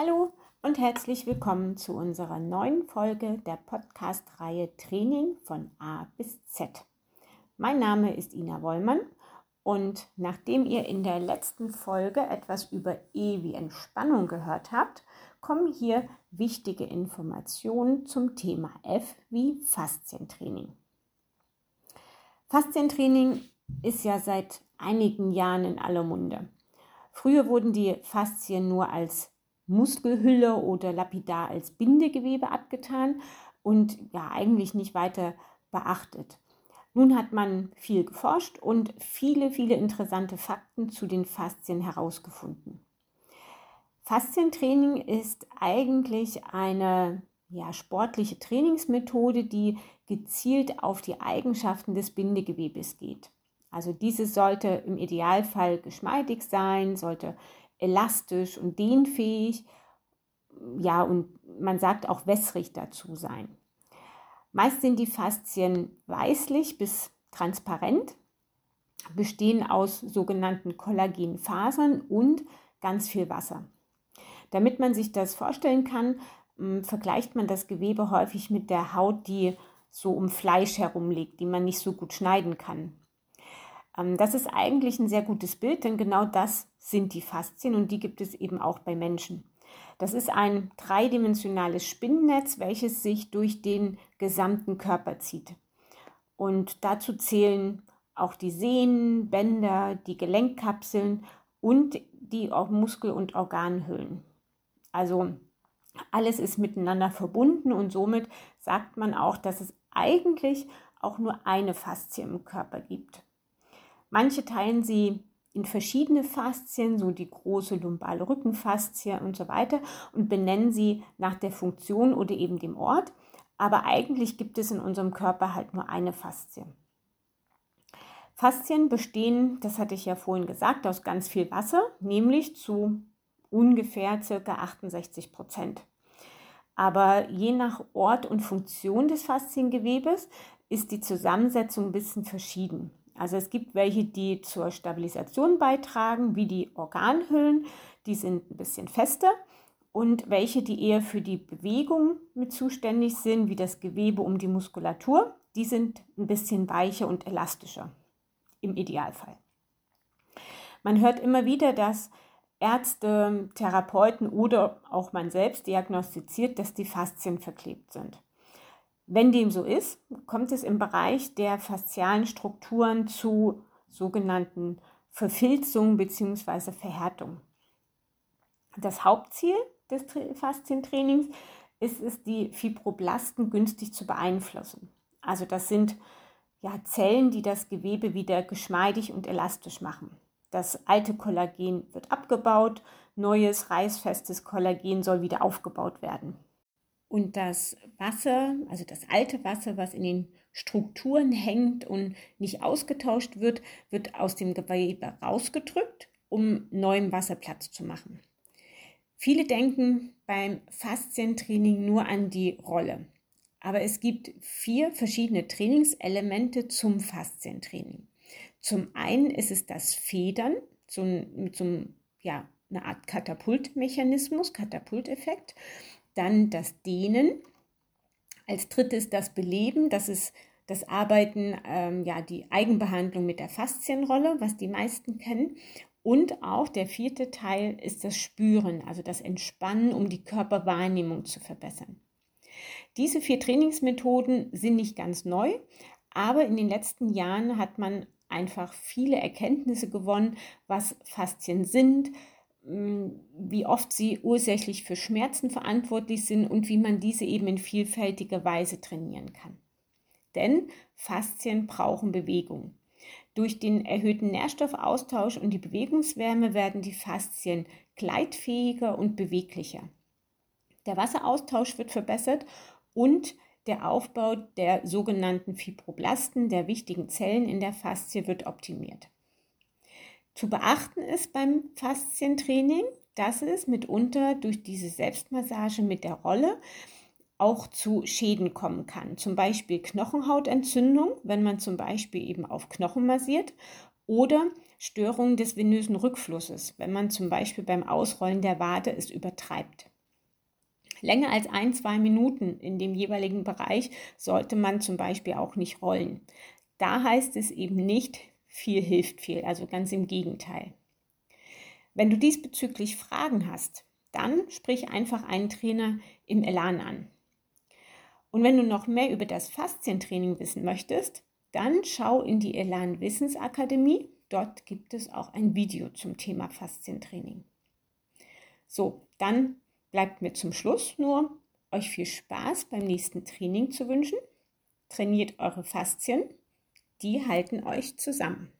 Hallo und herzlich willkommen zu unserer neuen Folge der Podcast-Reihe Training von A bis Z. Mein Name ist Ina Wollmann und nachdem ihr in der letzten Folge etwas über E wie Entspannung gehört habt, kommen hier wichtige Informationen zum Thema F wie Faszientraining. Faszientraining ist ja seit einigen Jahren in aller Munde. Früher wurden die Faszien nur als Muskelhülle oder lapidar als Bindegewebe abgetan und ja eigentlich nicht weiter beachtet. Nun hat man viel geforscht und viele, viele interessante Fakten zu den Faszien herausgefunden. Faszientraining ist eigentlich eine ja, sportliche Trainingsmethode, die gezielt auf die Eigenschaften des Bindegewebes geht. Also dieses sollte im Idealfall geschmeidig sein, sollte elastisch und dehnfähig. Ja, und man sagt auch wässrig dazu sein. Meist sind die Faszien weißlich bis transparent, bestehen aus sogenannten Kollagenfasern und ganz viel Wasser. Damit man sich das vorstellen kann, hm, vergleicht man das Gewebe häufig mit der Haut, die so um Fleisch herum liegt, die man nicht so gut schneiden kann. Ähm, das ist eigentlich ein sehr gutes Bild, denn genau das sind die Faszien und die gibt es eben auch bei Menschen. Das ist ein dreidimensionales Spinnennetz, welches sich durch den gesamten Körper zieht. Und dazu zählen auch die Sehnen, Bänder, die Gelenkkapseln und die Muskel- und Organhüllen. Also alles ist miteinander verbunden und somit sagt man auch, dass es eigentlich auch nur eine Faszie im Körper gibt. Manche teilen sie in verschiedene Faszien, so die große lumbale Rückenfaszie und so weiter, und benennen sie nach der Funktion oder eben dem Ort. Aber eigentlich gibt es in unserem Körper halt nur eine Faszie. Faszien bestehen, das hatte ich ja vorhin gesagt, aus ganz viel Wasser, nämlich zu ungefähr ca. 68 Prozent. Aber je nach Ort und Funktion des Fasziengewebes ist die Zusammensetzung ein bisschen verschieden. Also es gibt welche, die zur Stabilisation beitragen, wie die Organhüllen, die sind ein bisschen fester. Und welche, die eher für die Bewegung mit zuständig sind, wie das Gewebe um die Muskulatur, die sind ein bisschen weicher und elastischer im Idealfall. Man hört immer wieder, dass Ärzte, Therapeuten oder auch man selbst diagnostiziert, dass die Faszien verklebt sind. Wenn dem so ist, kommt es im Bereich der faszialen Strukturen zu sogenannten Verfilzungen bzw. Verhärtung. Das Hauptziel des Faszientrainings ist es, die Fibroblasten günstig zu beeinflussen. Also das sind ja, Zellen, die das Gewebe wieder geschmeidig und elastisch machen. Das alte Kollagen wird abgebaut, neues reißfestes Kollagen soll wieder aufgebaut werden. Und das Wasser, also das alte Wasser, was in den Strukturen hängt und nicht ausgetauscht wird, wird aus dem Gewebe rausgedrückt, um neuem Wasser Platz zu machen. Viele denken beim Faszientraining nur an die Rolle. Aber es gibt vier verschiedene Trainingselemente zum Faszientraining. Zum einen ist es das Federn, so, so ja, eine Art Katapultmechanismus, Katapulteffekt dann das Dehnen. Als drittes das Beleben, das ist das Arbeiten, ähm, ja, die Eigenbehandlung mit der Faszienrolle, was die meisten kennen. Und auch der vierte Teil ist das Spüren, also das Entspannen, um die Körperwahrnehmung zu verbessern. Diese vier Trainingsmethoden sind nicht ganz neu, aber in den letzten Jahren hat man einfach viele Erkenntnisse gewonnen, was Faszien sind, wie oft sie ursächlich für Schmerzen verantwortlich sind und wie man diese eben in vielfältiger Weise trainieren kann. Denn Faszien brauchen Bewegung. Durch den erhöhten Nährstoffaustausch und die Bewegungswärme werden die Faszien gleitfähiger und beweglicher. Der Wasseraustausch wird verbessert und der Aufbau der sogenannten Fibroblasten, der wichtigen Zellen in der Faszie, wird optimiert. Zu beachten ist beim Faszientraining, dass es mitunter durch diese Selbstmassage mit der Rolle auch zu Schäden kommen kann. Zum Beispiel Knochenhautentzündung, wenn man zum Beispiel eben auf Knochen massiert oder Störungen des venösen Rückflusses, wenn man zum Beispiel beim Ausrollen der Wade es übertreibt. Länger als ein, zwei Minuten in dem jeweiligen Bereich sollte man zum Beispiel auch nicht rollen. Da heißt es eben nicht, viel hilft viel, also ganz im Gegenteil. Wenn du diesbezüglich Fragen hast, dann sprich einfach einen Trainer im Elan an. Und wenn du noch mehr über das Faszientraining wissen möchtest, dann schau in die Elan Wissensakademie. Dort gibt es auch ein Video zum Thema Faszientraining. So, dann bleibt mir zum Schluss nur, euch viel Spaß beim nächsten Training zu wünschen. Trainiert eure Faszien, die halten euch zusammen.